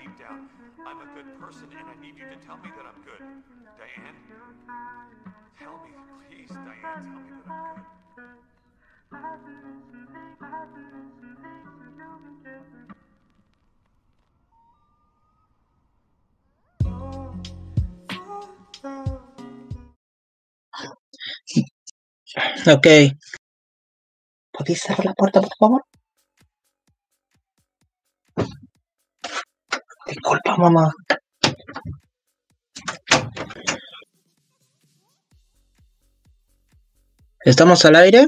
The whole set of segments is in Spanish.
deep down, I'm a good person, and I need you to tell me that I'm good. Diane, tell me, please, Diane, tell me that I'm good. Ok. ¿Podéis cerrar la puerta, por favor? Disculpa, mamá. ¿Estamos al aire?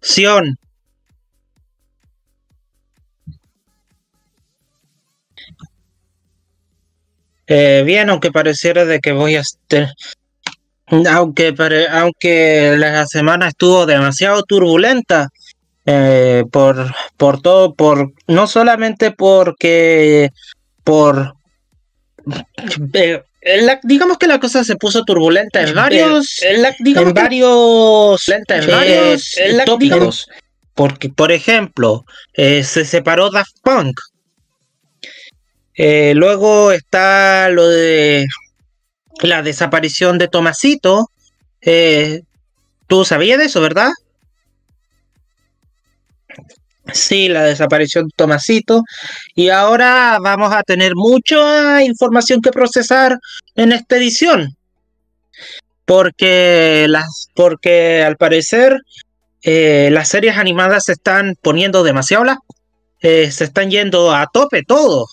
Sion. Eh, bien, aunque pareciera de que voy a aunque aunque la semana estuvo demasiado turbulenta eh, por por todo por no solamente porque por eh, la- digamos que la cosa se puso turbulenta en varios Eh, la- digamos en varios Lenta en eh, varios, eh, tópicos. porque por ejemplo eh, se separó Daft Punk. Eh, luego está lo de la desaparición de Tomasito. Eh, ¿Tú sabías de eso, verdad? Sí, la desaparición de Tomasito. Y ahora vamos a tener mucha información que procesar en esta edición. Porque las, porque al parecer eh, las series animadas se están poniendo demasiado las, eh, se están yendo a tope todo.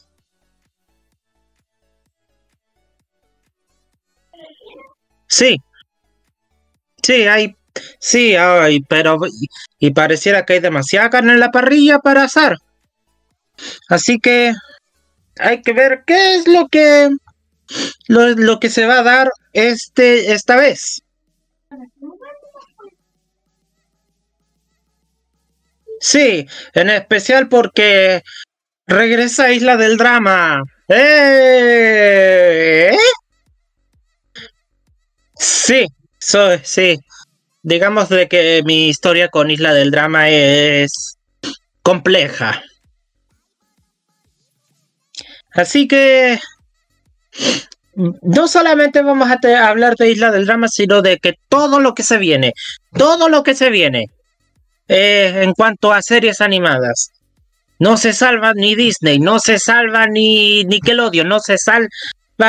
Sí, sí, hay, sí, hay, pero y, pareciera que hay demasiada carne en la parrilla para asar. Así que hay que ver qué es lo que lo, lo que se va a dar este esta vez. Sí, en especial porque regresa a Isla del Drama. ¡Eh! Sí, so- sí. Digamos de que mi historia con Isla del Drama es compleja. Así que no solamente vamos a hablar de Isla del Drama, sino de que todo lo que se viene, todo lo que se viene eh, en cuanto a series animadas. No se salva ni Disney, no se salva ni Nickelodeon, no se salva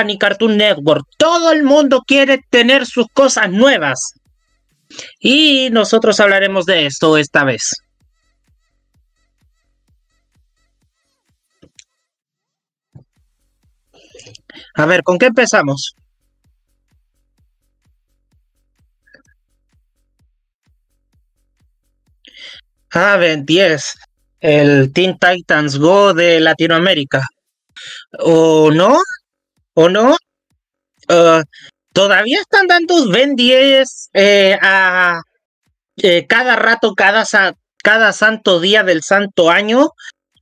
ni Cartoon Network. Todo el mundo quiere tener sus cosas nuevas. Y nosotros hablaremos de esto esta vez. A ver, ¿con qué empezamos? Ah, Ben 10. El Teen Titans Go de Latinoamérica. ¿O no? ¿O no? Ah, Todavía están dando Ben 10 eh, a eh, cada rato, cada, cada santo día del santo año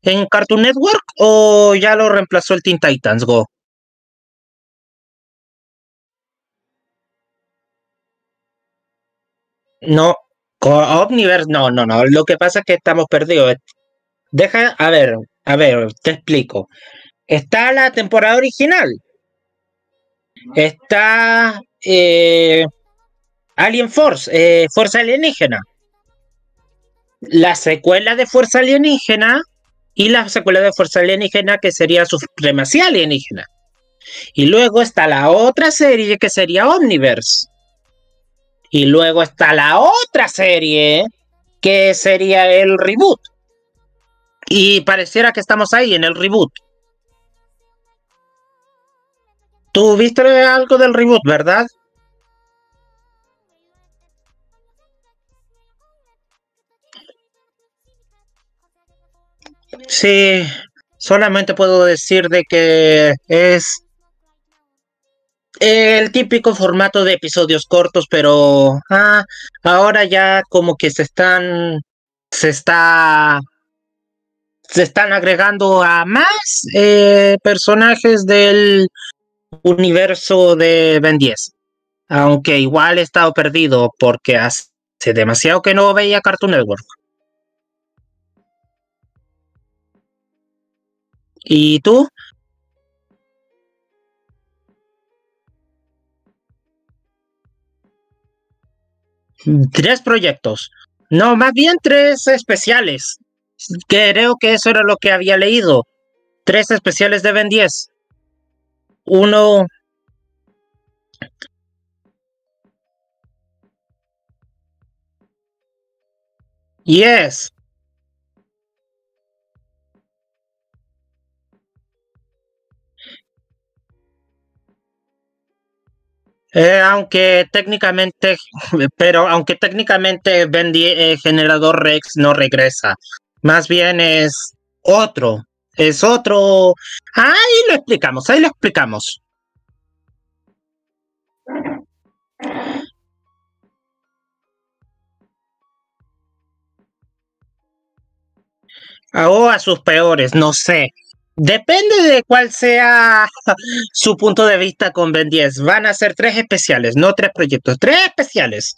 en Cartoon Network o ya lo reemplazó el Teen Titans Go? No, Omniverse, no, no, no. Lo que pasa es que estamos perdidos. Deja, a ver, a ver, te explico. Está la temporada original. Está eh, Alien Force, eh, Fuerza Alienígena. La secuela de Fuerza Alienígena y la secuela de Fuerza Alienígena que sería Supremacía Alienígena. Y luego está la otra serie que sería Omniverse. Y luego está la otra serie que sería el reboot. Y pareciera que estamos ahí en el reboot. ¿Tú viste algo del reboot, verdad? Sí, solamente puedo decir de que es el típico formato de episodios cortos, pero ah, ahora ya como que se están, se está, se están agregando a más eh, personajes del universo de Ben 10. Aunque igual he estado perdido porque hace demasiado que no veía Cartoon Network. ¿Y tú? Tres proyectos. No, más bien tres especiales. Creo que eso era lo que había leído. Tres especiales de Ben 10. Uno. Yes. Eh, aunque técnicamente, pero aunque técnicamente Ben eh, Generador Rex no regresa, más bien es otro, es otro. Ahí lo explicamos, ahí lo explicamos. O a sus peores, no sé. Depende de cuál sea su punto de vista con Ben 10. Van a ser tres especiales, no tres proyectos, tres especiales,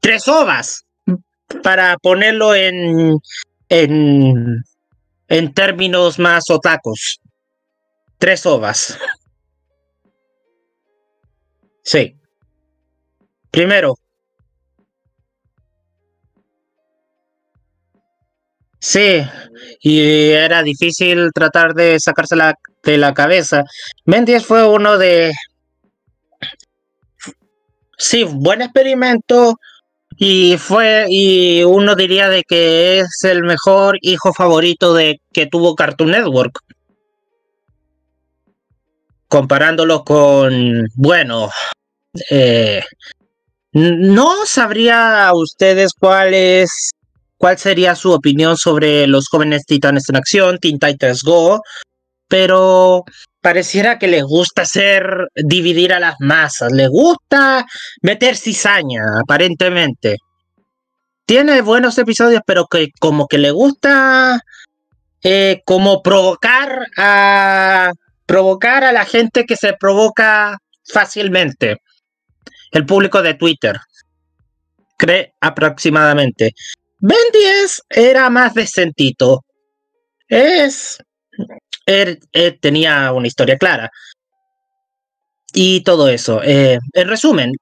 tres ovas, para ponerlo en, en, en términos más otacos. Tres ovas. Sí. Primero, Sí, y era difícil tratar de sacársela de la cabeza. 10 fue uno de... Sí, buen experimento y fue y uno diría de que es el mejor hijo favorito de que tuvo Cartoon Network. Comparándolo con, bueno, eh, no sabría a ustedes cuál es cuál sería su opinión sobre los jóvenes titanes en acción, Teen Titans Go, pero pareciera que les gusta hacer dividir a las masas, les gusta meter cizaña, aparentemente. Tiene buenos episodios, pero que como que le gusta eh, como provocar a provocar a la gente que se provoca fácilmente. El público de Twitter cree aproximadamente. Ben 10 era más decentito. Es. Er, er, tenía una historia clara. Y todo eso. Eh, en resumen,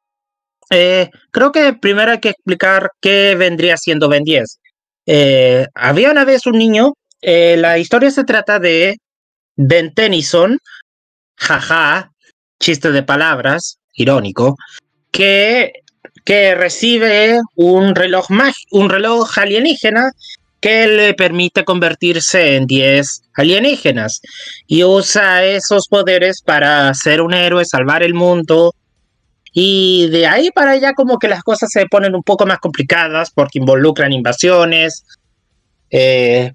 eh, creo que primero hay que explicar qué vendría siendo Ben 10. Eh, había una vez un niño. la historia se trata de Ben Tennyson. Jaja. Chiste de palabras. Irónico. Que que recibe un reloj un reloj alienígena que le permite convertirse en 10 alienígenas y usa esos poderes para ser un héroe, salvar el mundo. Y de ahí para allá como que las cosas se ponen un poco más complicadas porque involucran invasiones, eh,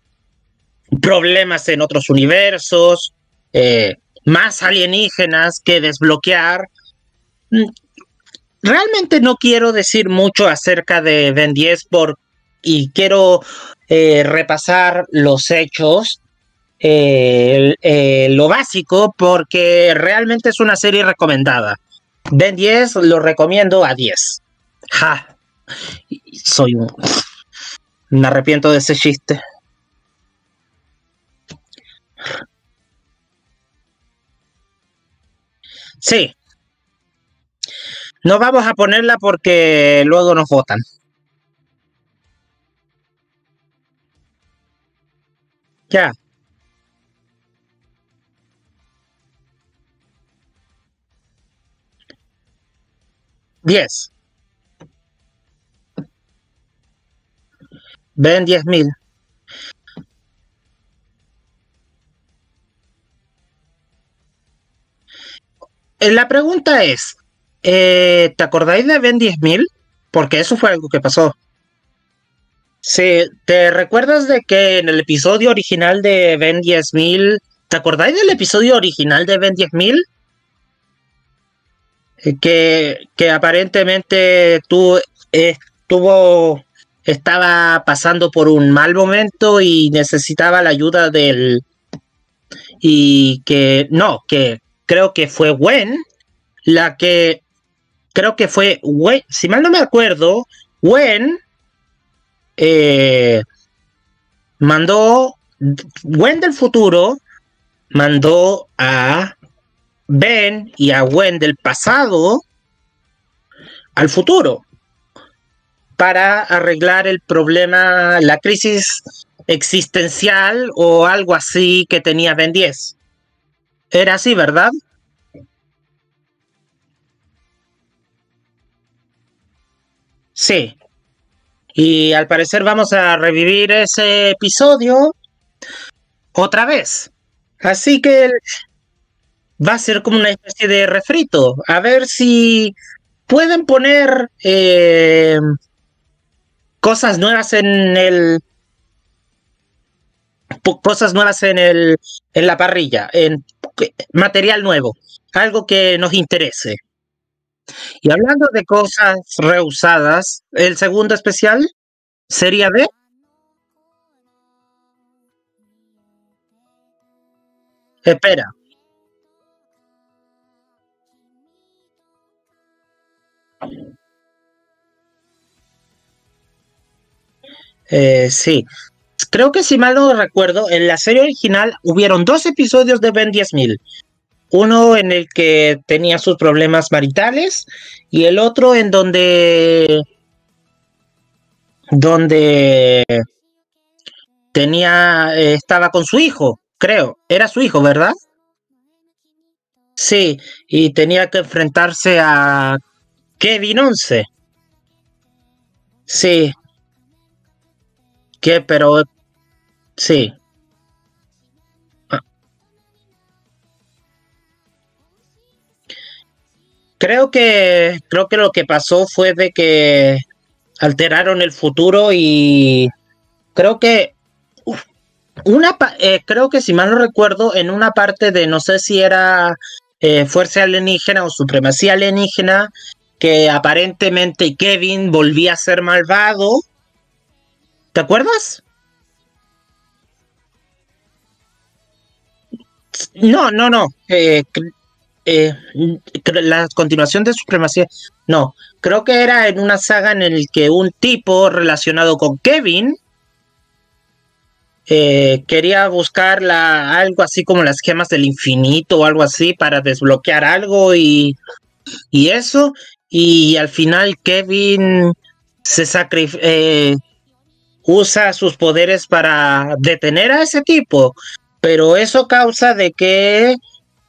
problemas en otros universos, eh, más alienígenas que desbloquear realmente no quiero decir mucho acerca de Ben 10 por, y quiero eh, repasar los hechos, eh, eh, lo básico, porque realmente es una serie recomendada. Ben 10 lo recomiendo a 10. Ja, soy un... Me arrepiento de ese chiste. Sí, no vamos a ponerla porque luego nos votan. Diez. Ven diez mil. Eh, la pregunta es, eh, ¿Te acordáis de Ben 10.000? Porque eso fue algo que pasó. Sí, ¿te recuerdas de que en el episodio original de Ben 10.000, ¿te acordáis del episodio original de Ben 10.000? que, que aparentemente tú estuvo estaba pasando por un mal momento y necesitaba la ayuda del y que no, que creo que fue Gwen la que creo que fue Gwen, si mal no me acuerdo, Gwen eh, mandó Gwen del futuro mandó a Ben y a Gwen del pasado al futuro para arreglar el problema, la crisis existencial o algo así que tenía Ben 10. Era así, ¿verdad? Sí. Y al parecer vamos a revivir ese episodio otra vez. Así que va a ser como una especie de refrito. A ver si pueden poner eh, cosas nuevas en el cosas nuevas en el en la parrilla, en material nuevo, algo que nos interese. Y hablando de cosas reusadas, el segundo especial sería de Espera. Eh, sí. Creo que si mal no recuerdo, en la serie original hubieron dos episodios de Ben 10.000. Uno en el que tenía sus problemas maritales y el otro en donde donde tenía estaba con su hijo, creo, era su hijo, ¿verdad? Sí, y tenía que enfrentarse a Kevin 11. Sí, ¿Qué? Pero sí. Creo que creo que lo que pasó fue de que alteraron el futuro y creo que una eh, creo que si mal no recuerdo en una parte de no sé si era eh, fuerza alienígena o supremacía alienígena que aparentemente Kevin volvía a ser malvado ¿Te acuerdas? No, no, no. Eh, eh, la continuación de Supremacía. No, creo que era en una saga en el que un tipo relacionado con Kevin eh, quería buscar algo así como las gemas del infinito o algo así para desbloquear algo y, y eso. Y al final Kevin se sacrificó usa sus poderes para detener a ese tipo, pero eso causa de que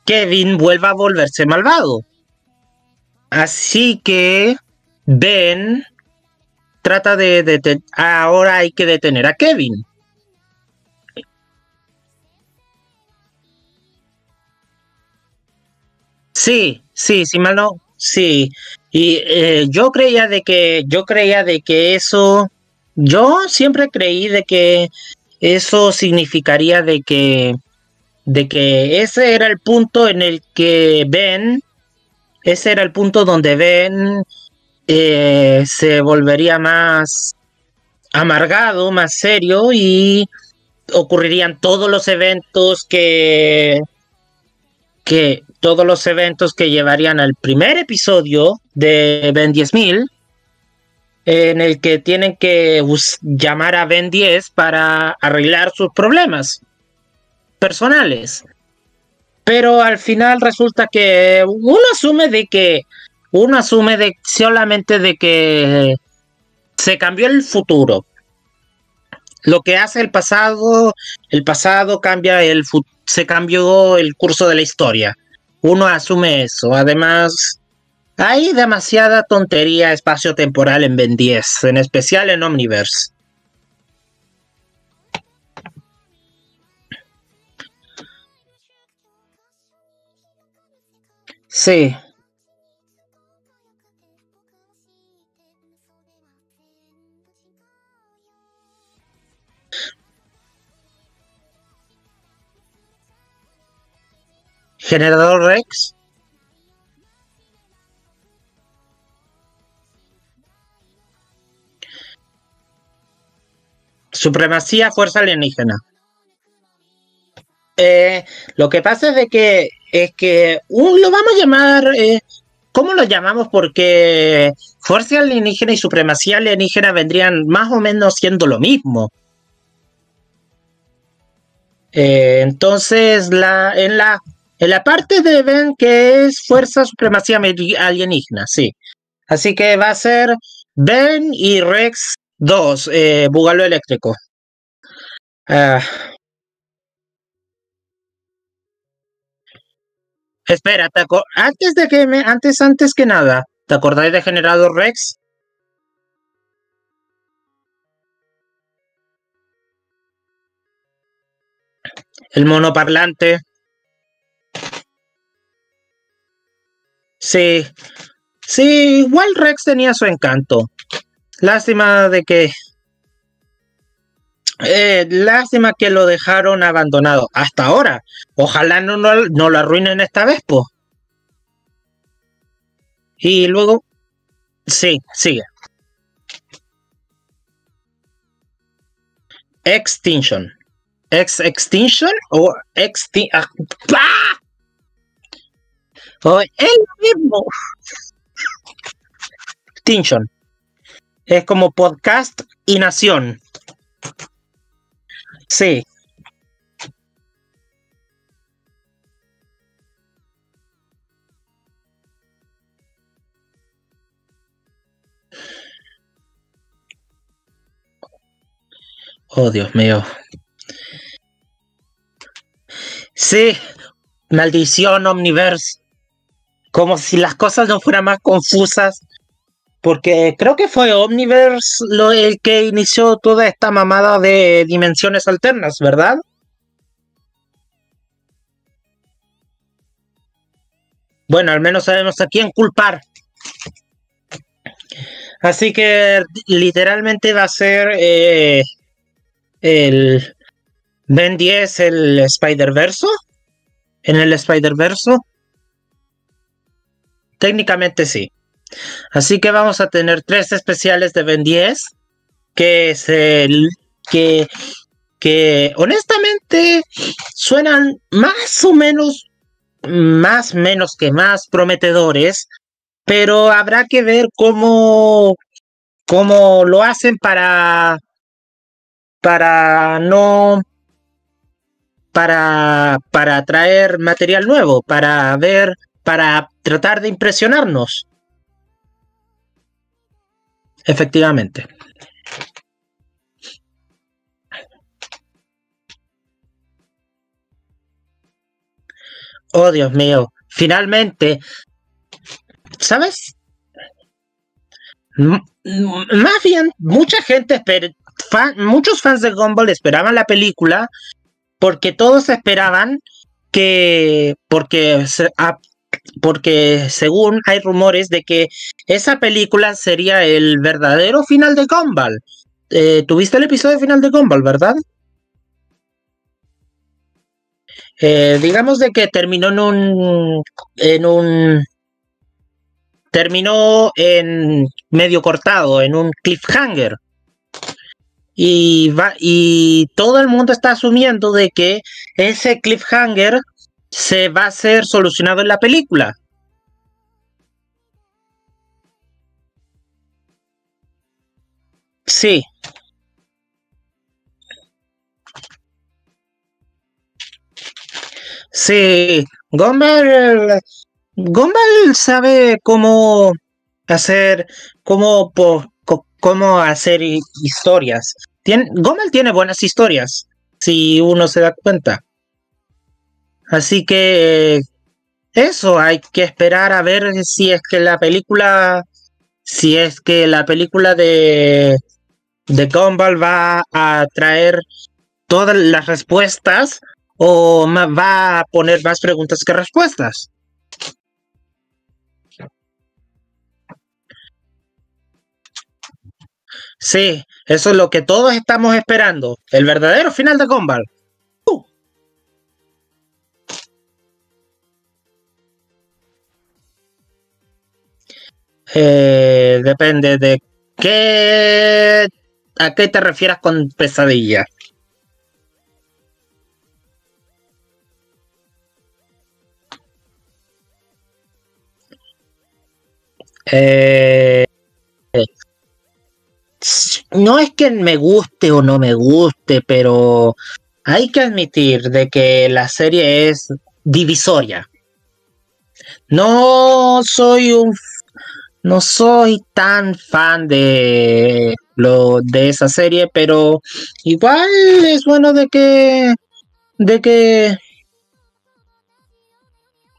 Kevin vuelva a volverse malvado. Así que Ben trata de detener, ahora hay que detener a Kevin. Sí, sí, sí, mal no, sí. Y eh, yo creía de que, yo creía de que eso yo siempre creí de que eso significaría de que de que ese era el punto en el que Ben, ese era el punto donde Ben eh, se volvería más amargado, más serio y ocurrirían todos los eventos que que todos los eventos que llevarían al primer episodio de Ben 10.000 en el que tienen que llamar a Ben 10 para arreglar sus problemas personales. Pero al final resulta que uno asume de que uno asume de solamente de que se cambió el futuro. Lo que hace el pasado, el pasado cambia el se cambió el curso de la historia. Uno asume eso. Además, hay demasiada tontería espacio-temporal en Ben 10, en especial en Omniverse. Sí. Generador Rex. Supremacía, fuerza alienígena. Eh, lo que pasa es de que es que un, lo vamos a llamar, eh, ¿cómo lo llamamos? Porque fuerza alienígena y supremacía alienígena vendrían más o menos siendo lo mismo. Eh, entonces, la, en, la, en la parte de Ben que es fuerza supremacía alienígena, sí. Así que va a ser Ben y Rex 2, eh, Bugalo eléctrico. Ah. Espera, antes de que me, antes, antes que nada, ¿te acordáis de Generador Rex? El monoparlante. Sí, sí, igual Rex tenía su encanto. Lástima de que eh, lástima que lo dejaron abandonado hasta ahora. Ojalá no, no, lo arruinen esta vez, po. Y luego, sí, sigue. Extinction. Ex Extinction o Extinction. ¡Ah! O el mismo. Extinction. Es como podcast y nación. Sí. Oh, Dios mío. Sí, maldición Omniverse. Como si las cosas no fueran más confusas. Porque creo que fue Omniverse el que inició toda esta mamada de dimensiones alternas, ¿verdad? Bueno, al menos sabemos a quién culpar. Así que literalmente va a ser eh, el Ben 10, el Spider-Verso. En el Spider-Verso. Técnicamente sí. Así que vamos a tener tres especiales de Ben 10, que que, que honestamente suenan más o menos, más menos que más prometedores, pero habrá que ver cómo, cómo lo hacen para, para no para, para traer material nuevo, para ver, para tratar de impresionarnos. Efectivamente. Oh, Dios mío. Finalmente. ¿Sabes? más bien, mucha gente, muchos fans de Gumball esperaban la película porque todos esperaban que, porque porque según hay rumores de que esa película sería el verdadero final de Gumball. Eh, ¿Tuviste el episodio final de Gumball, verdad? Eh, digamos de que terminó en un en un terminó en medio cortado, en un cliffhanger. Y, va, y todo el mundo está asumiendo de que ese cliffhanger se va a ser solucionado en la película. Sí. Sí, Gumball, Gumball sabe cómo hacer, cómo, cómo hacer historias. Tiene, Gumball tiene buenas historias, si uno se da cuenta. Así que eso, hay que esperar a ver si es que la película, si es que la película de, de Gumball va a traer todas las respuestas o va a poner más preguntas que respuestas. Sí, eso es lo que todos estamos esperando, el verdadero final de Gumball. Eh, depende de qué a qué te refieras con pesadilla. Eh, no es que me guste o no me guste, pero hay que admitir de que la serie es divisoria. No soy un no soy tan fan de lo de esa serie, pero igual es bueno de que de que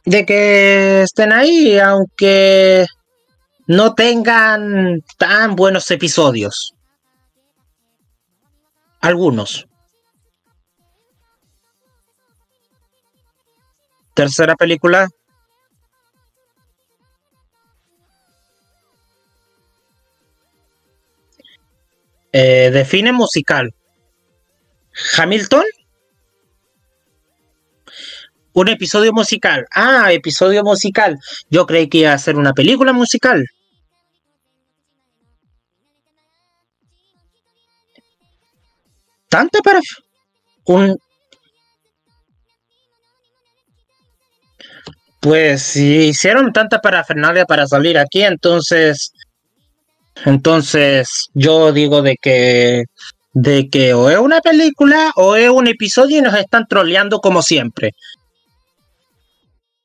de que estén ahí, aunque no tengan tan buenos episodios. Algunos. Tercera película. Eh, define musical. Hamilton. Un episodio musical. Ah, episodio musical. Yo creí que iba a ser una película musical. Tanta para un pues si hicieron tanta parafernalia para salir aquí, entonces entonces yo digo de que de que o es una película o es un episodio y nos están troleando como siempre.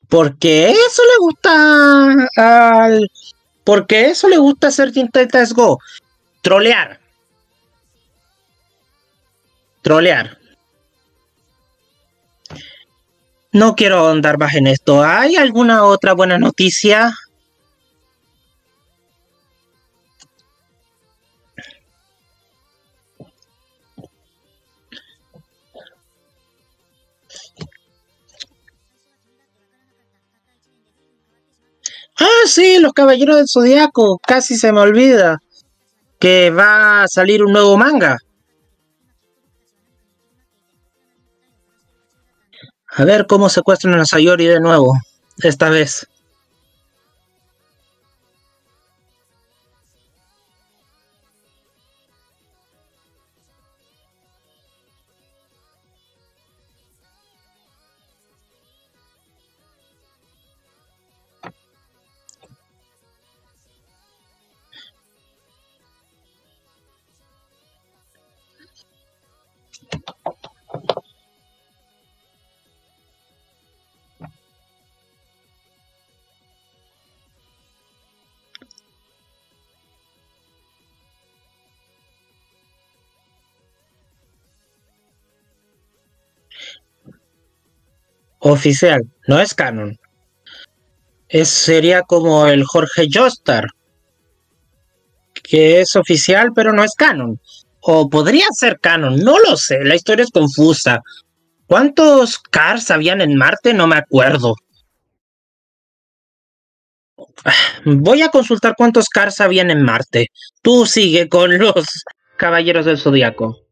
Porque eso le gusta al porque eso le gusta hacer Tintas Go, trolear trolear. No quiero ahondar más en esto. ¿Hay alguna otra buena noticia? Ah, sí, los Caballeros del Zodiaco. Casi se me olvida que va a salir un nuevo manga. A ver cómo secuestran a Sayori de nuevo, esta vez. Oficial, no es canon. Es, sería como el Jorge Jostar, que es oficial pero no es canon. O podría ser canon, no lo sé, la historia es confusa. ¿Cuántos Cars habían en Marte? No me acuerdo. Voy a consultar cuántos Cars habían en Marte. Tú sigue con los Caballeros del Zodiaco.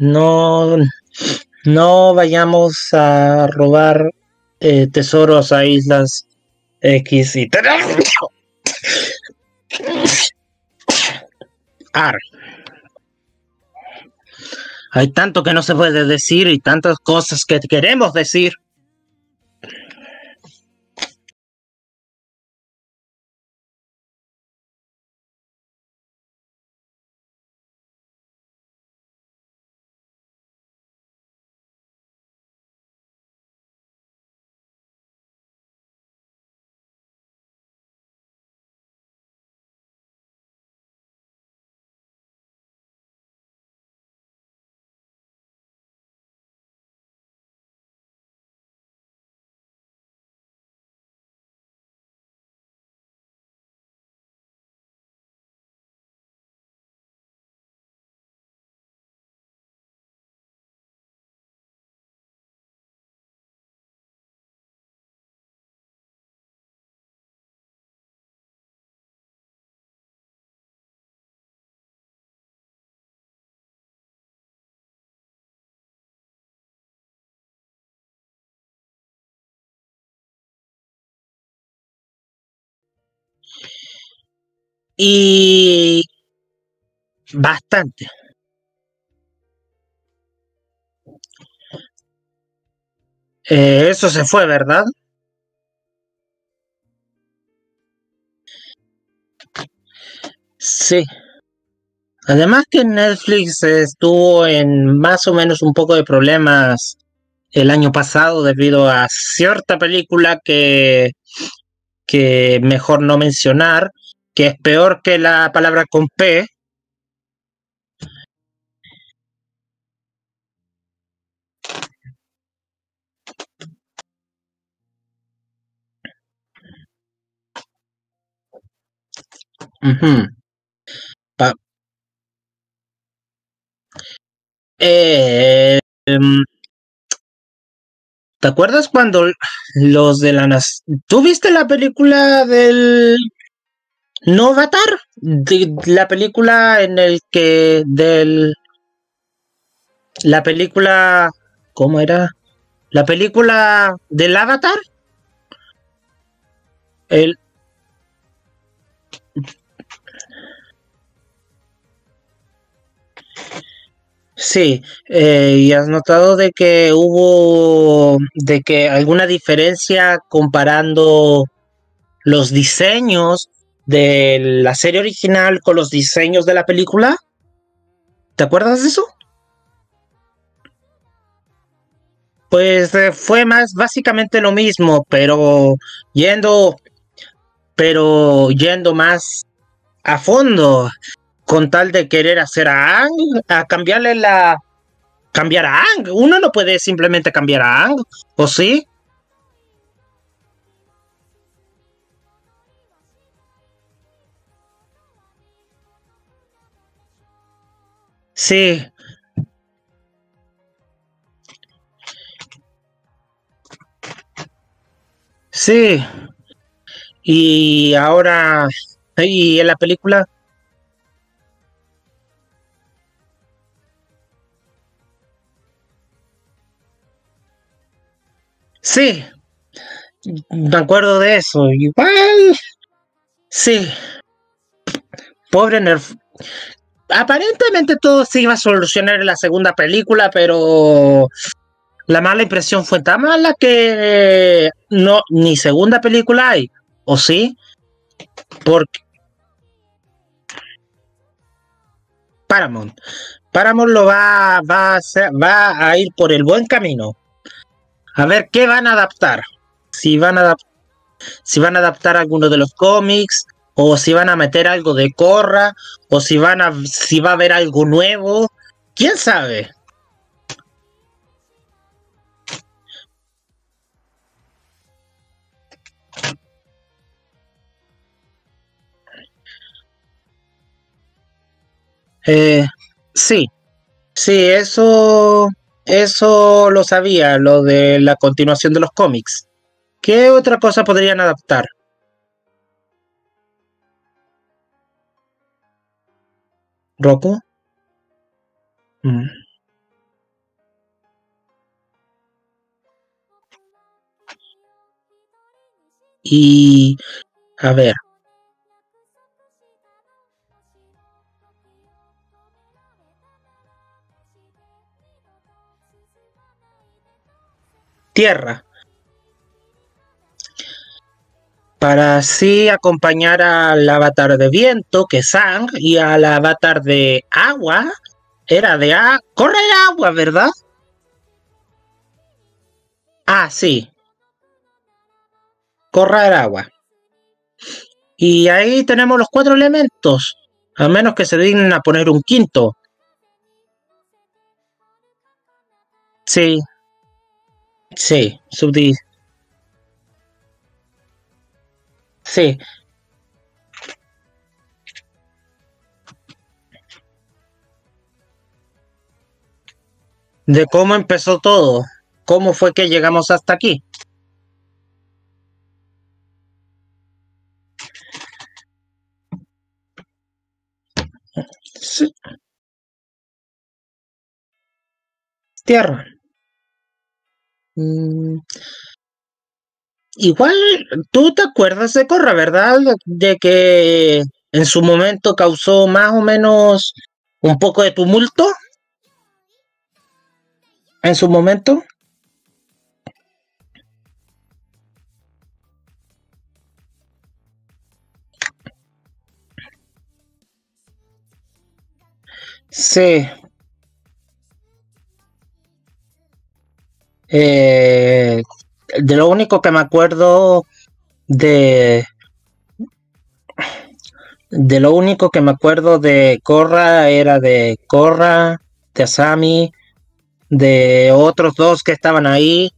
No, no vayamos a robar eh, tesoros a islas X y Ar. Hay tanto que no se puede decir y tantas cosas que queremos decir. Y bastante. Eh, eso se fue, ¿verdad? Sí. Además que Netflix estuvo en más o menos un poco de problemas el año pasado debido a cierta película que, que mejor no mencionar, que es peor que la palabra con P. Pa- Eh, ¿te acuerdas cuando los de la ¿Tú viste la película del no Avatar? De- la película en el que del la película ¿cómo era? La película del Avatar. El Sí, eh, y has notado de que hubo de que alguna diferencia comparando los diseños de la serie original con los diseños de la película. ¿Te acuerdas de eso? Pues eh, fue más básicamente lo mismo, pero yendo, pero yendo más a fondo con tal de querer hacer a Ang, a cambiarle la. Cambiar a Ang. Uno no puede simplemente cambiar a Ang, ¿o sí? Sí, sí. Y ahora. Y en la película. Sí, me acuerdo de eso. Igual. Sí, pobre Nerf. Aparentemente todo se iba a solucionar en la segunda película, pero la mala impresión fue tan mala que no, ni segunda película hay. ¿O sí? Porque Paramount. Paramount lo va, va, a hacer- va a ir por el buen camino. A ver qué van a adaptar. Si van a, si van a adaptar alguno de los cómics, o si van a meter algo de Corra, o si van a, si va a haber algo nuevo. ¿Quién sabe? Eh, sí, sí, eso, eso lo sabía, lo de la continuación de los cómics. ¿Qué otra cosa podrían adaptar? Roku. Mm. Y a ver. Tierra. Para así acompañar al avatar de viento, que es Sang, y al avatar de agua, era de a corre el agua, ¿verdad? Ah, sí. Corra el agua. Y ahí tenemos los cuatro elementos. A menos que se dignen a poner un quinto. Sí. Sí, subdi. Sí. De cómo empezó todo. ¿Cómo fue que llegamos hasta aquí? Tierra. Mm. Igual, tú te acuerdas de Corra, ¿verdad? De que en su momento causó más o menos un poco de tumulto. En su momento. Sí. Eh, de lo único que me acuerdo de de lo único que me acuerdo de Korra era de Korra, de Asami, de otros dos que estaban ahí,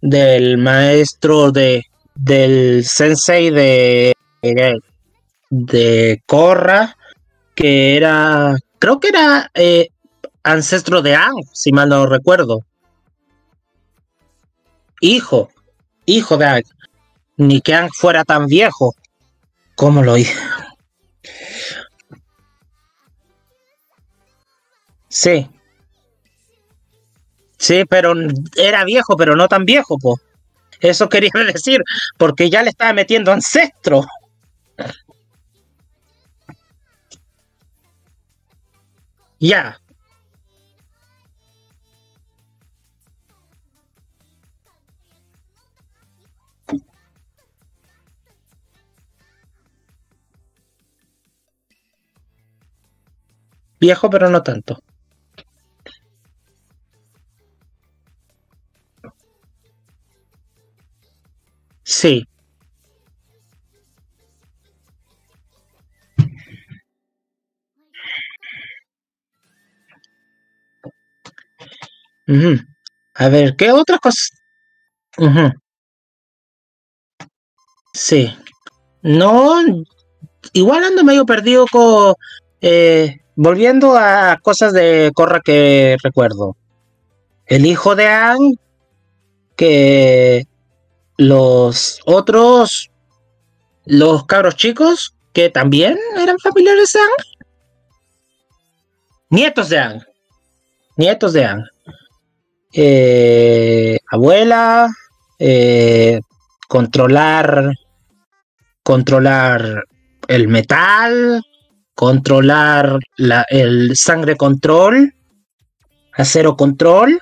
del maestro de del sensei de de Korra, que era creo que era eh, ancestro de Ang, si mal no recuerdo. Hijo, hijo de. Ni que Ang fuera tan viejo. ¿Cómo lo hizo? Sí. Sí, pero era viejo, pero no tan viejo, po. Eso quería decir, porque ya le estaba metiendo ancestro. Ya. Viejo, pero no tanto. Sí. A ver, ¿qué otra cosa? Sí. No, igual ando medio perdido con... Eh, volviendo a cosas de Corra que recuerdo. El hijo de Ang, que los otros, los cabros chicos, que también eran familiares de Ang. Nietos de Ang. Nietos de Ang. Eh, abuela, eh, controlar, controlar el metal, controlar la, el sangre control, acero control.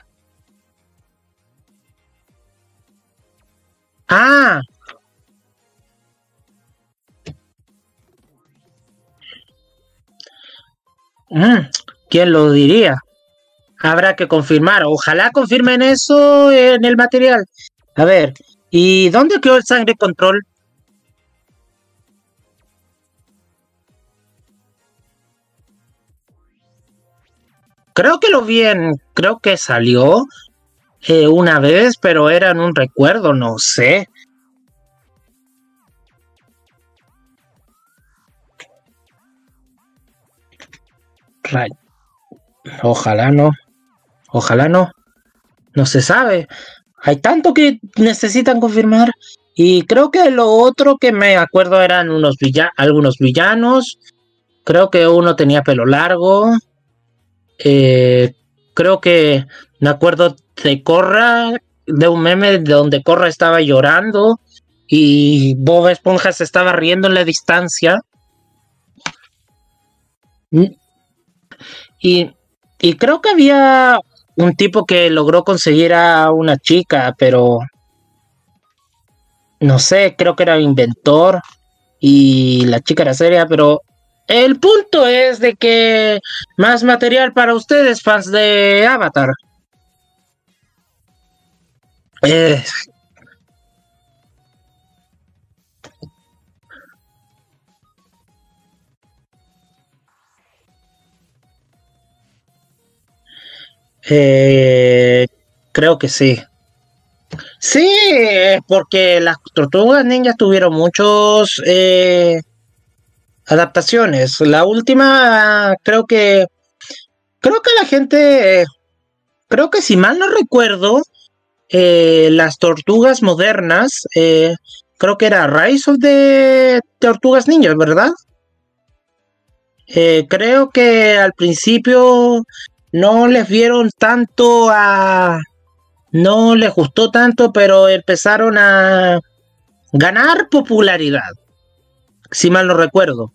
Ah. Mm, ¿Quién lo diría? Habrá que confirmar. Ojalá confirmen eso en el material. A ver, ¿y dónde quedó el sangre control? Creo que lo vi en, creo que salió eh, una vez, pero era en un recuerdo, no sé. Ojalá no. Ojalá no. No se sabe. Hay tanto que necesitan confirmar. Y creo que lo otro que me acuerdo eran unos algunos villanos. Creo que uno tenía pelo largo. Eh, creo que me acuerdo de Corra, de un meme de donde Corra estaba llorando y Bob Esponja se estaba riendo en la distancia. Y, y creo que había un tipo que logró conseguir a una chica, pero no sé, creo que era inventor y la chica era seria, pero el punto es de que más material para ustedes, fans de Avatar. Eh, eh, creo que sí. Sí, porque las tortugas ninjas tuvieron muchos eh, adaptaciones. La última, creo que, creo que la gente, creo que si mal no recuerdo, eh, las tortugas modernas, eh, creo que era Rise of the Tortugas Ninjas, ¿verdad? Eh, creo que al principio no les vieron tanto a... No les gustó tanto, pero empezaron a ganar popularidad, si mal no recuerdo.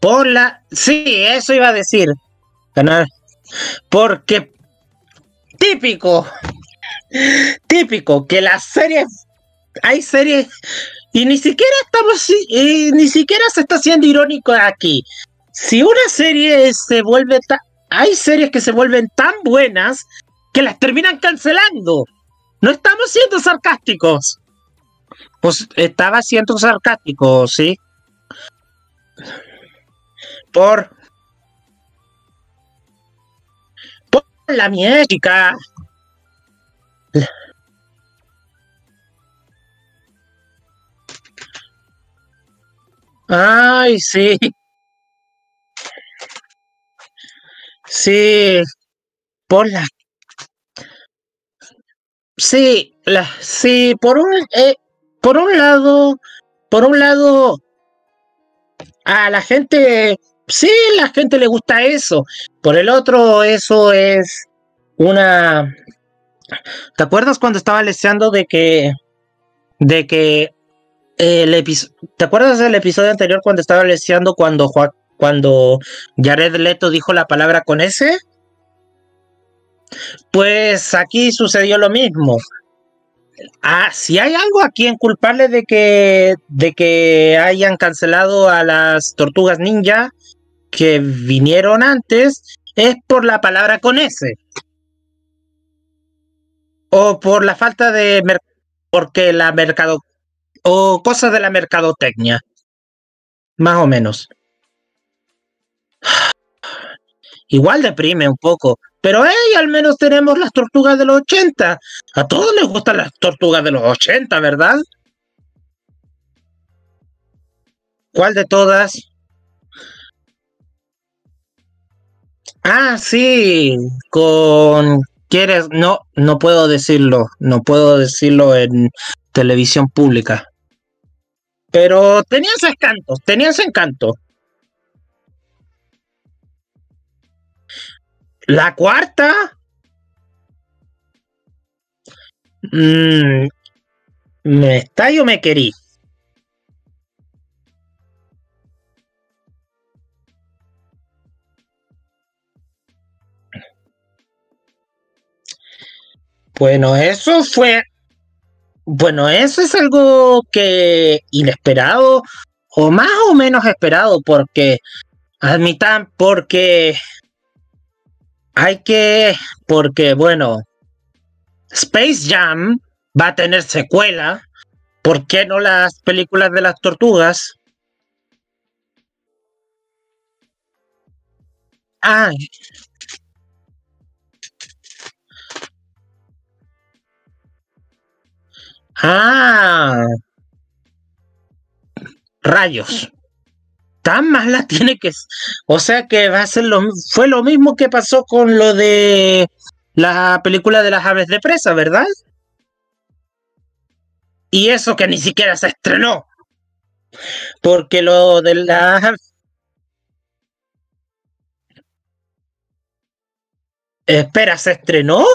Por la... Sí, eso iba a decir. Ganar. Porque típico, típico, que las series, hay series, y ni siquiera estamos, y ni siquiera se está siendo irónico aquí. Si una serie se vuelve, hay series que se vuelven tan buenas que las terminan cancelando. No estamos siendo sarcásticos. Pues estaba siendo sarcástico, ¿sí? Por la chica. Ay, sí. Sí. Por la. Sí, la, sí, por un, eh, por un lado, por un lado, a la gente sí, la gente le gusta eso. Por el otro, eso es una. ¿Te acuerdas cuando estaba leseando de que. de que. El episodio, ¿Te acuerdas del episodio anterior cuando estaba leseando cuando, cuando Jared Leto dijo la palabra con S? Pues aquí sucedió lo mismo. Ah, si hay algo a quien culparle de que, de que hayan cancelado a las tortugas ninja, que vinieron antes es por la palabra con S. O por la falta de... porque la mercado... o cosas de la mercadotecnia. Más o menos. Igual deprime un poco. Pero hey, al menos tenemos las tortugas de los 80. A todos les gustan las tortugas de los 80, ¿verdad? ¿Cuál de todas? Ah, sí, con quieres, no, no puedo decirlo, no puedo decirlo en televisión pública. Pero tenía ese encanto, tenía ese encanto. La cuarta. Mm, ¿Me está o me querí? Bueno, eso fue. Bueno, eso es algo que inesperado o más o menos esperado porque admitan porque hay que porque bueno Space Jam va a tener secuela ¿por qué no las películas de las tortugas? Ah, Ah, rayos. Tan mala tiene que. O sea que va a ser lo. Fue lo mismo que pasó con lo de la película de las aves de presa, ¿verdad? Y eso que ni siquiera se estrenó. Porque lo de la. Espera, ¿se estrenó?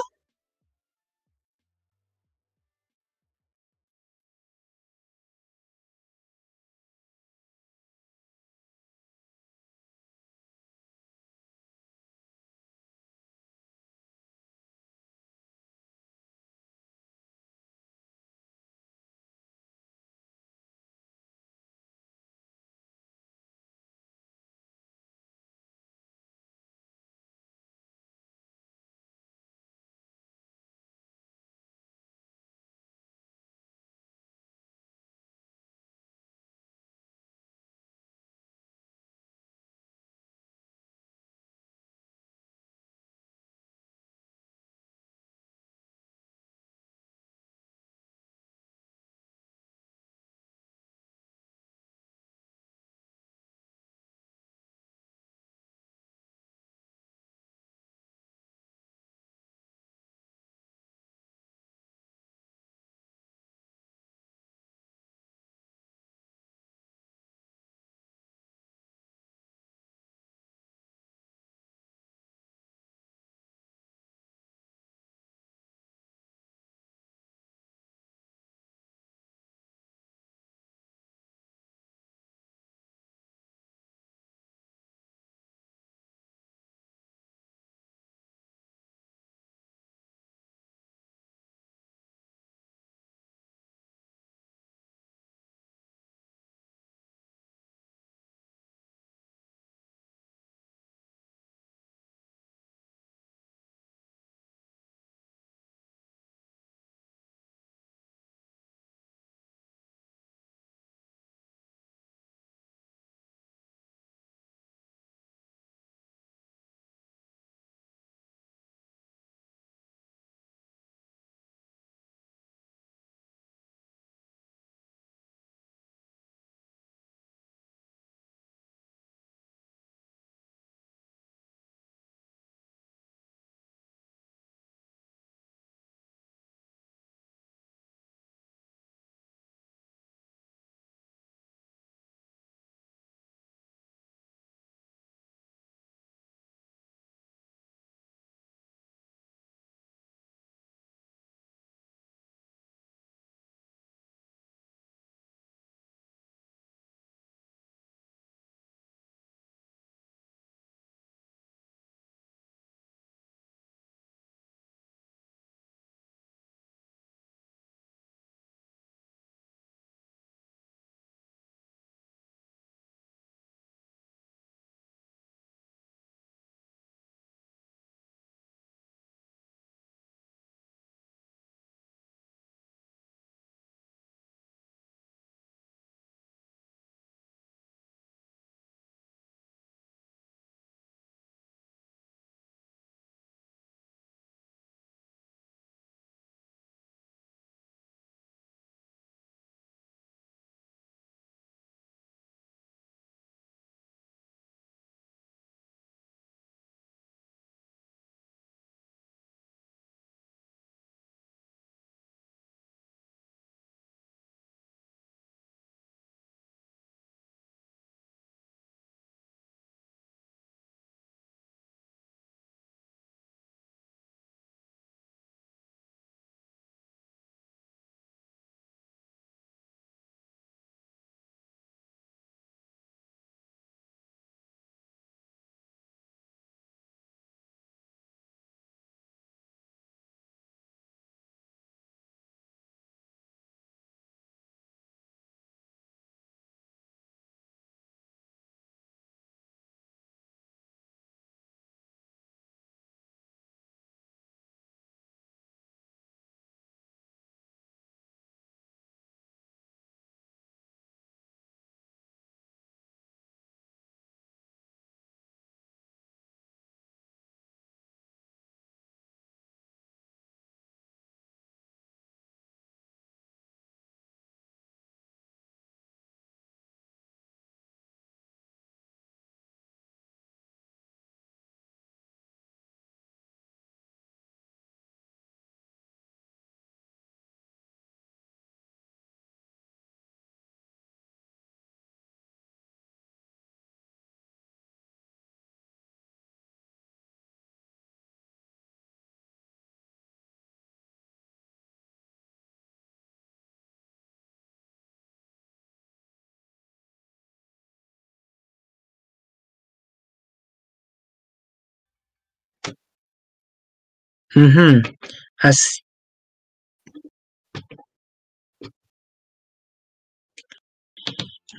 Así.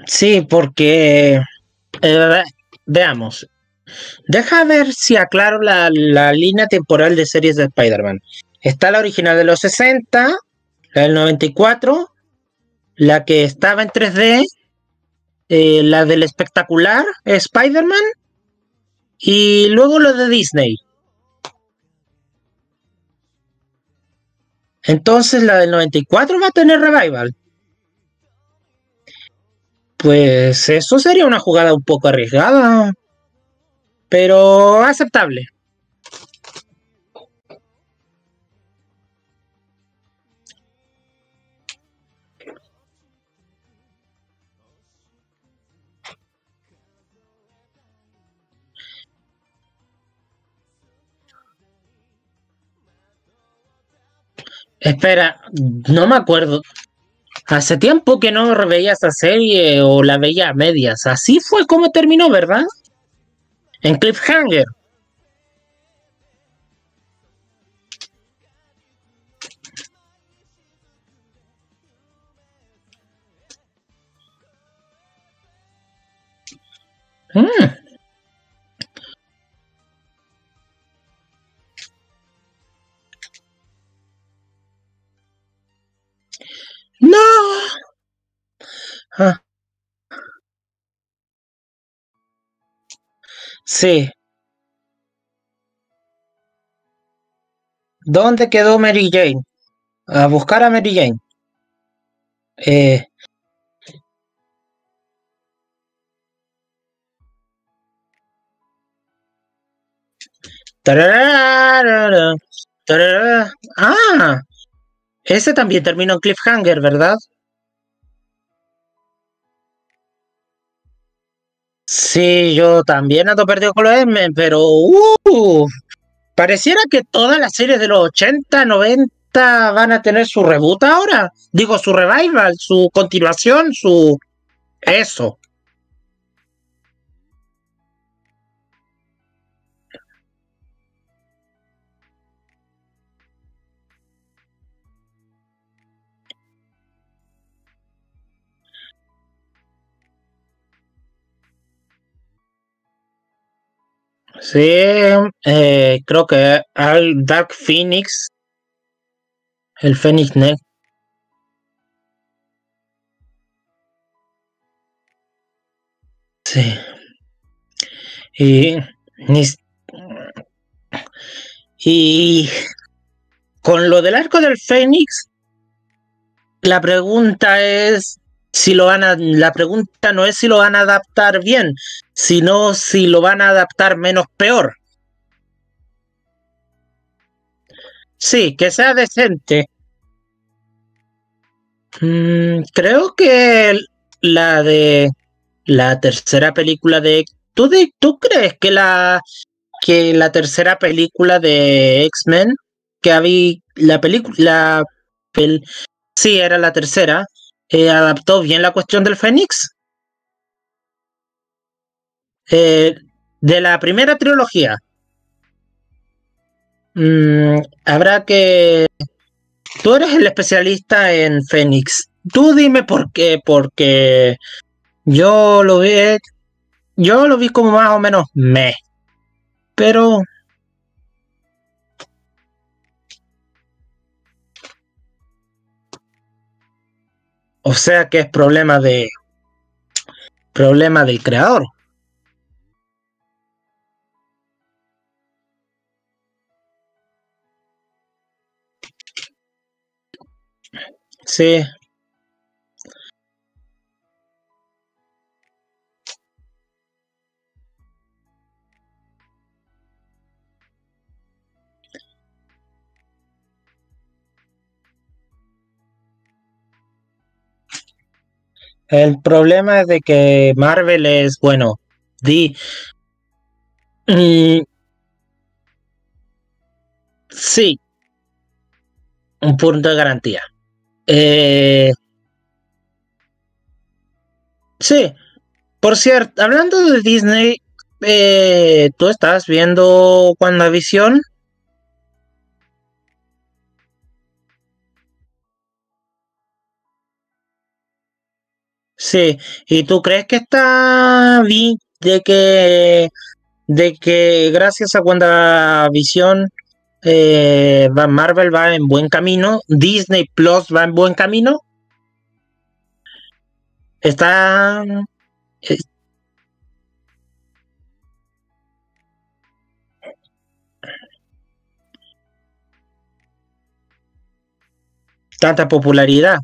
Sí, porque eh, veamos. Deja ver si aclaro la, la línea temporal de series de Spider-Man. Está la original de los 60, la del 94, la que estaba en 3D, eh, la del espectacular Spider-Man y luego lo de Disney. Entonces la del 94 va a tener revival. Pues eso sería una jugada un poco arriesgada, pero aceptable. Espera, no me acuerdo. Hace tiempo que no veía esa serie o la veía a medias. Así fue como terminó, ¿verdad? En Cliffhanger. Mm. Ah. Sí. ¿Dónde quedó Mary Jane? A buscar a Mary Jane. Eh. Ah, ese también terminó en Cliffhanger, ¿verdad? Sí, yo también ando perdido con los M, pero uh, pareciera que todas las series de los 80, 90 van a tener su reboot ahora. Digo, su revival, su continuación, su... Eso. Sí, eh, creo que al Dark Phoenix, el Phoenix Next. Sí. Y, y con lo del arco del Fénix, la pregunta es si lo van a, la pregunta no es si lo van a adaptar bien, sino si lo van a adaptar menos peor. Sí, que sea decente. Mm, creo que la de la tercera película de ¿tú, tú crees que la que la tercera película de X-Men que había la película pel- sí era la tercera eh, adaptó bien la cuestión del Fénix. Eh, de la primera trilogía mm, habrá que tú eres el especialista en Fénix. Tú dime por qué porque yo lo vi yo lo vi como más o menos me pero o sea que es problema de problema del creador. Sí El problema es de que Marvel es, bueno, di, mm, sí, un punto de garantía. Eh, sí, por cierto, hablando de Disney, eh, ¿tú estás viendo WandaVision? Sí, ¿y tú crees que está bien de que de que gracias a WandaVision eh, Marvel va en buen camino, Disney Plus va en buen camino? Está eh, tanta popularidad.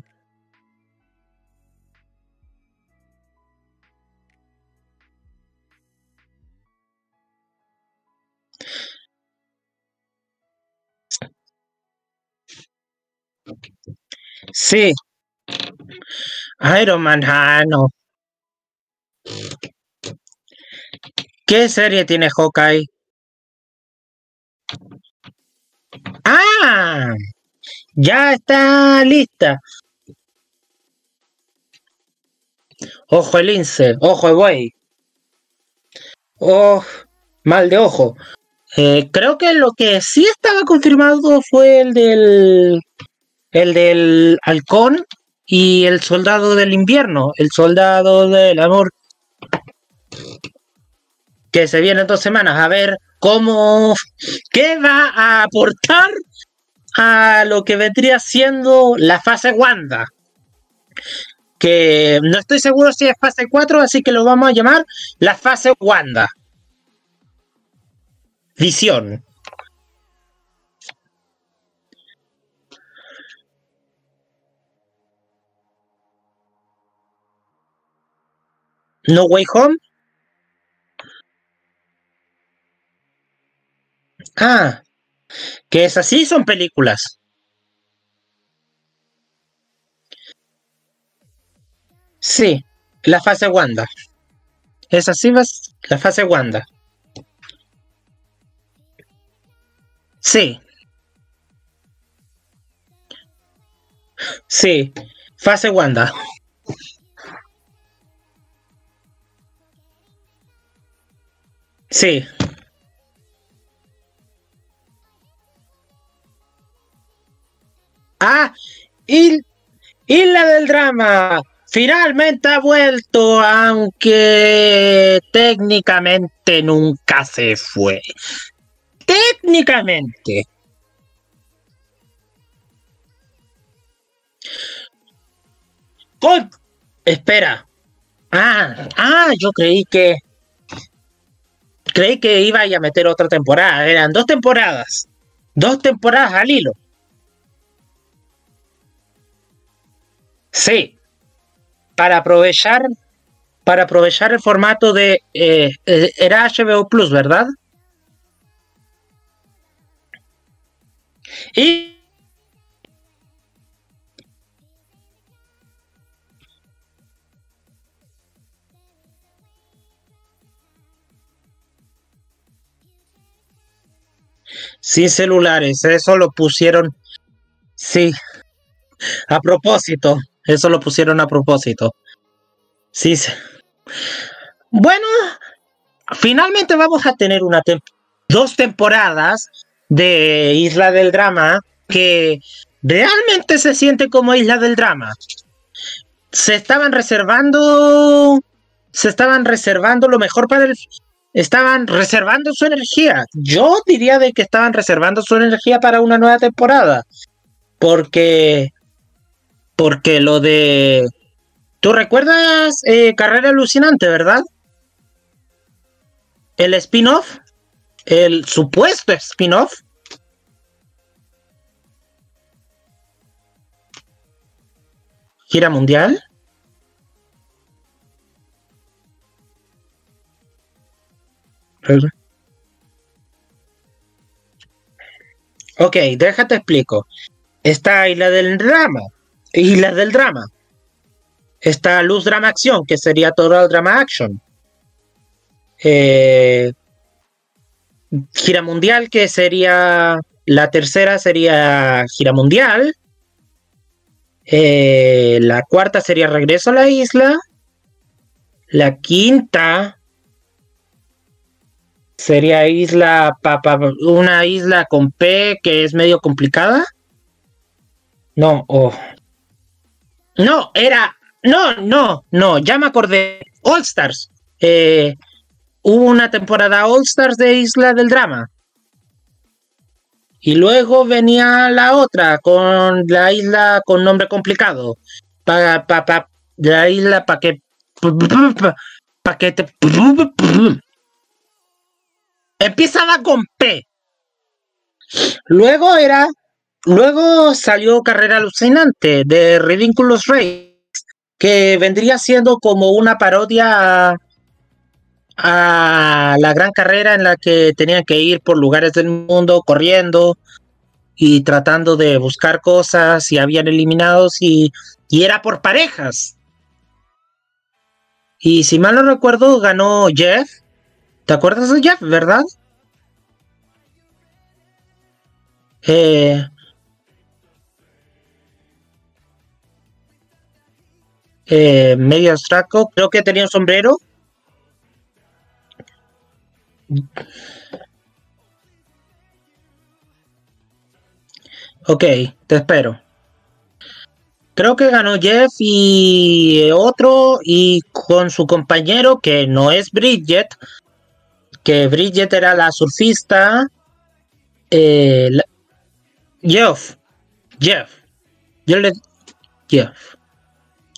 Sí. Iron Man, ah, no. ¿Qué serie tiene Hawkeye? Ah, ya está lista. Ojo el lince, ojo el buey. Oh, mal de ojo. Eh, creo que lo que sí estaba confirmado fue el del el del halcón y el soldado del invierno, el soldado del amor, que se viene en dos semanas a ver cómo, qué va a aportar a lo que vendría siendo la fase Wanda. Que no estoy seguro si es fase 4, así que lo vamos a llamar la fase Wanda. Visión. No Way Home. Ah, que es así, son películas. Sí, la fase Wanda. Es así, la fase Wanda. Sí. Sí, fase Wanda. Sí. Ah, y Isla del Drama. Finalmente ha vuelto, aunque técnicamente nunca se fue. Técnicamente. espera. Ah, ah, yo creí que creí que iba a meter otra temporada. Eran dos temporadas. Dos temporadas al hilo. Sí. Para aprovechar. Para aprovechar el formato de. Eh, eh, era HBO Plus, ¿verdad? Y sin celulares. Eso lo pusieron, sí, a propósito. Eso lo pusieron a propósito. Sí. Bueno, finalmente vamos a tener una dos temporadas de Isla del Drama que realmente se siente como Isla del Drama. Se estaban reservando, se estaban reservando lo mejor para el, estaban reservando su energía. Yo diría de que estaban reservando su energía para una nueva temporada. Porque. Porque lo de. ¿Tú recuerdas eh, Carrera Alucinante, verdad? El spin-off. El supuesto spin-off. Gira mundial. Ok, déjate explico. Está Isla del Drama. Isla del Drama. Está Luz Drama Acción, que sería todo el Drama Action. Eh, gira Mundial, que sería. La tercera sería Gira Mundial. Eh, la cuarta sería Regreso a la Isla. La quinta Sería isla, papa, una isla con P que es medio complicada. No, oh. No, era no, no, no, ya me acordé. All Stars. Eh, hubo una temporada All Stars de Isla del Drama. Y luego venía la otra con la isla con nombre complicado. Para pa, pa, la isla para que. Para que te. Empezaba con P. Luego era. Luego salió Carrera Alucinante de Ridiculous Race, que vendría siendo como una parodia a, a la gran carrera en la que tenían que ir por lugares del mundo corriendo y tratando de buscar cosas y habían eliminados y, y era por parejas. Y si mal no recuerdo, ganó Jeff. ¿Te acuerdas de Jeff, verdad? Eh, eh, medio abstracto, creo que tenía un sombrero. Ok, te espero. Creo que ganó Jeff y otro y con su compañero que no es Bridget, que Bridget era la surfista. Eh, Jeff, Jeff, yo le Jeff.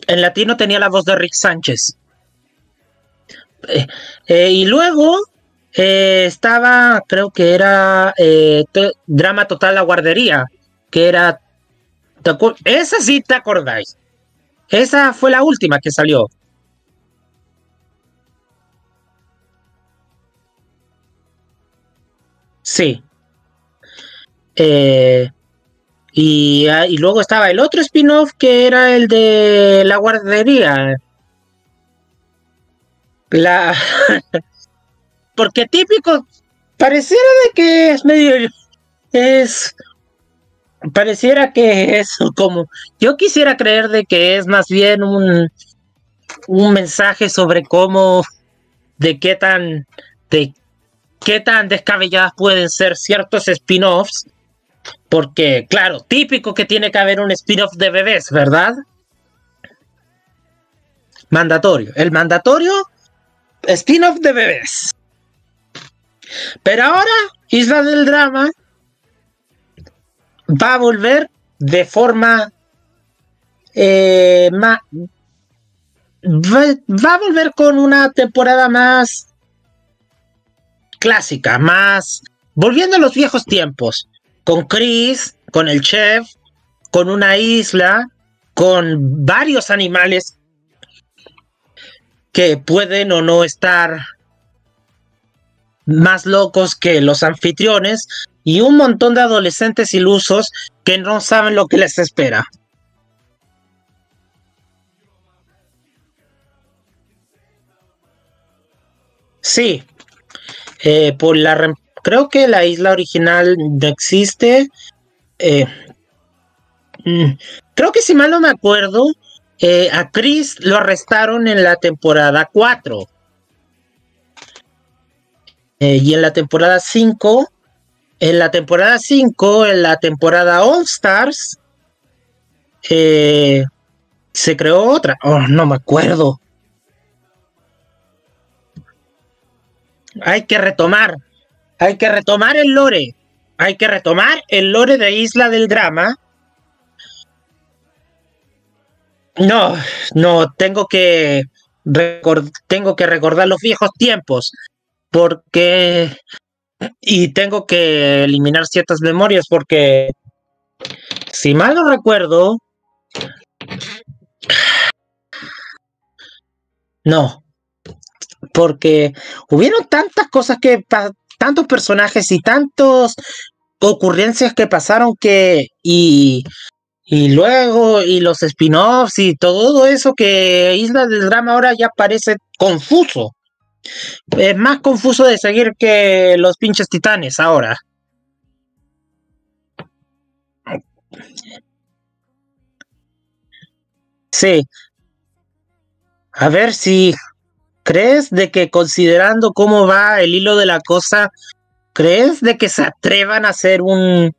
En latino tenía la voz de Rick Sánchez. Eh, eh, y luego estaba, creo que era Drama Total La Guardería, que era... ¿te acuer- Esa sí te acordáis. Esa fue la última que salió. Sí. Eh, y, ah, y luego estaba el otro spin-off que era el de la guardería. La... Porque típico, pareciera de que es medio... Es... Pareciera que es como... Yo quisiera creer de que es más bien un, un mensaje sobre cómo... De qué tan... De qué tan descabelladas pueden ser ciertos spin-offs. Porque, claro, típico que tiene que haber un spin-off de bebés, ¿verdad? Mandatorio. El mandatorio spin-off de bebés. Pero ahora, Isla del Drama va a volver de forma eh, va a volver con una temporada más clásica, más volviendo a los viejos tiempos, con Chris, con el chef, con una isla, con varios animales que pueden o no estar más locos que los anfitriones y un montón de adolescentes ilusos que no saben lo que les espera. Sí, eh, por la creo que la isla original no existe. eh, mm, creo que si mal no me acuerdo, eh, a Chris lo arrestaron en la temporada 4. Eh, y en la temporada 5, en la temporada 5, en la temporada All Stars, se creó otra. Oh, no me acuerdo. Hay que retomar, hay que retomar el lore, hay que retomar el lore de Isla del Drama. No, no, tengo que recor- tengo que recordar los viejos tiempos porque y tengo que eliminar ciertas memorias porque si mal no recuerdo no porque hubieron tantas cosas que tantos personajes y tantos ocurrencias que pasaron que y y luego y los spin-offs y todo eso que Isla del Drama ahora ya parece confuso es más confuso de seguir que los pinches titanes ahora. Sí. A ver si ¿Crees de que considerando cómo va el hilo de la cosa, crees de que se atrevan a hacer un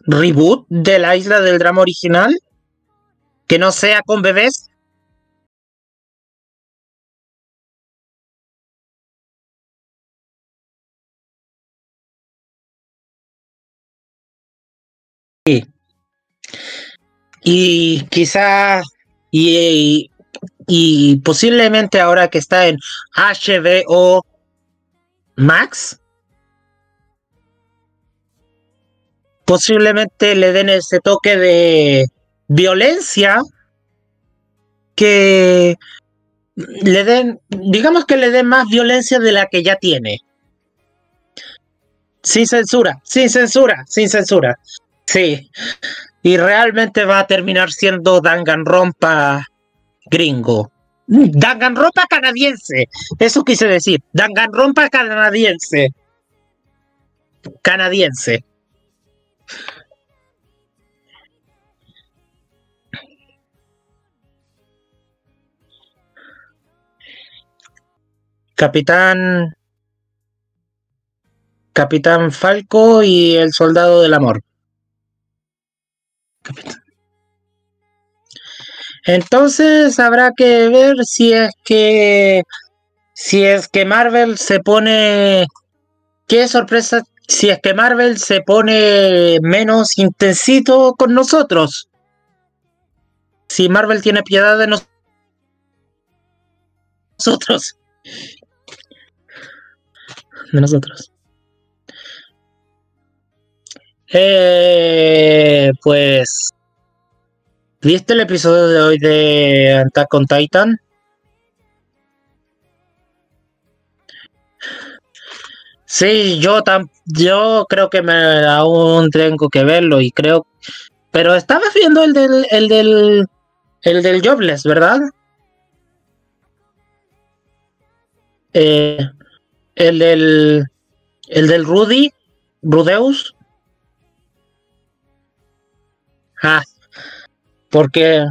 reboot de la isla del drama original? ¿Que no sea con bebés? Sí. Y quizá y, posiblemente ahora que está en HBO Max, posiblemente le den ese toque de violencia que le den, digamos que le den más violencia de la que ya tiene. Sin censura, sin censura, sin censura. Sí. Y realmente va a terminar siendo Danganronpa gringo. Danganronpa canadiense. Eso quise decir. Danganronpa canadiense. Canadiense. Capitán Capitán Falco y el Soldado del Amor. Entonces habrá que ver si es que si es que Marvel se pone qué sorpresa si es que Marvel se pone menos intensito con nosotros. Si Marvel tiene piedad de nosotros. De nosotros. Eh, pues, ¿viste el episodio de hoy de Attack on Titan? Sí, yo tam yo creo que me aún tengo que verlo y creo, pero estabas viendo el del el del el del Jobless, ¿verdad? Eh, el del el del Rudy, Rudeus. Ah, porque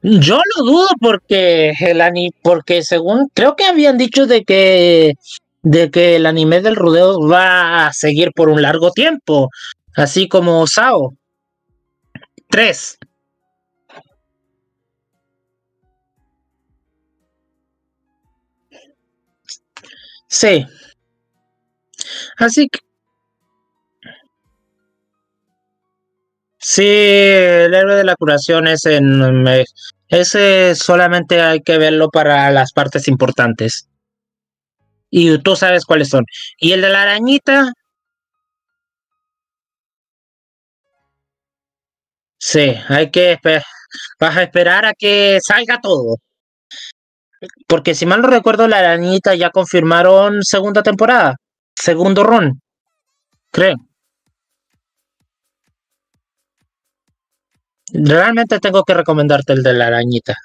yo lo dudo porque el anime, porque según creo que habían dicho de que de que el anime del rodeo va a seguir por un largo tiempo, así como Sao. Tres. Sí. Así que Sí, el héroe de la curación es en... ese solamente hay que verlo para las partes importantes. Y tú sabes cuáles son. Y el de la arañita... Sí, hay que... Vas a esperar a que salga todo. Porque si mal no recuerdo, la arañita ya confirmaron segunda temporada. Segundo ron. Creo. Realmente tengo que recomendarte el de la arañita.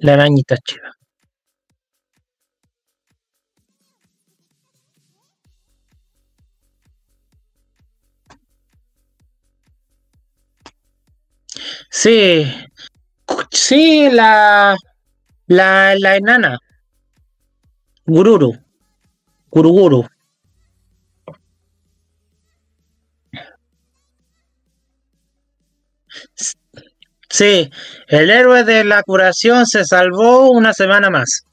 La arañita chida. Sí, sí, la, la, la enana. Gururu. Guruguru. Sí, el héroe de la curación se salvó una semana más.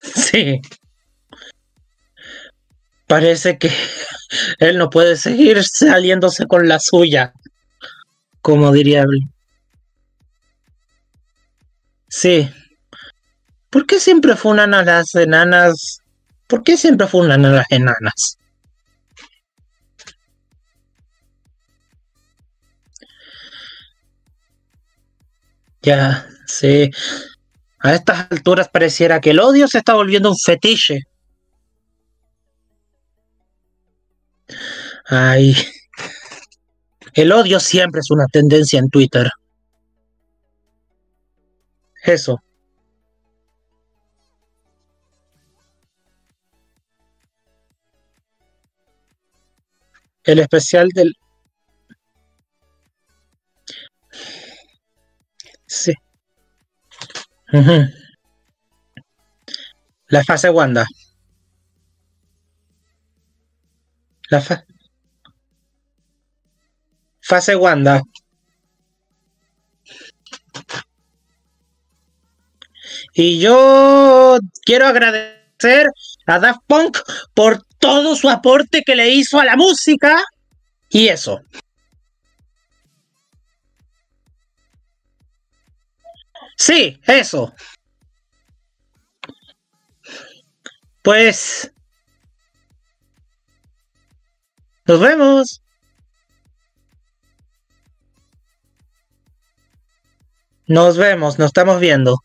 Sí. Parece que él no puede seguir saliéndose con la suya, como diría. Sí. ¿Por qué siempre funan a las enanas? ¿Por qué siempre funan a las enanas? Ya, sí. A estas alturas pareciera que el odio se está volviendo un fetiche. Ay. El odio siempre es una tendencia en Twitter. Eso. El especial del Sí. La fase Wanda. La fa fase Wanda. Y yo quiero agradecer a Daft Punk por todo su aporte que le hizo a la música y eso. Sí, eso. Pues... Nos vemos. Nos vemos, nos estamos viendo.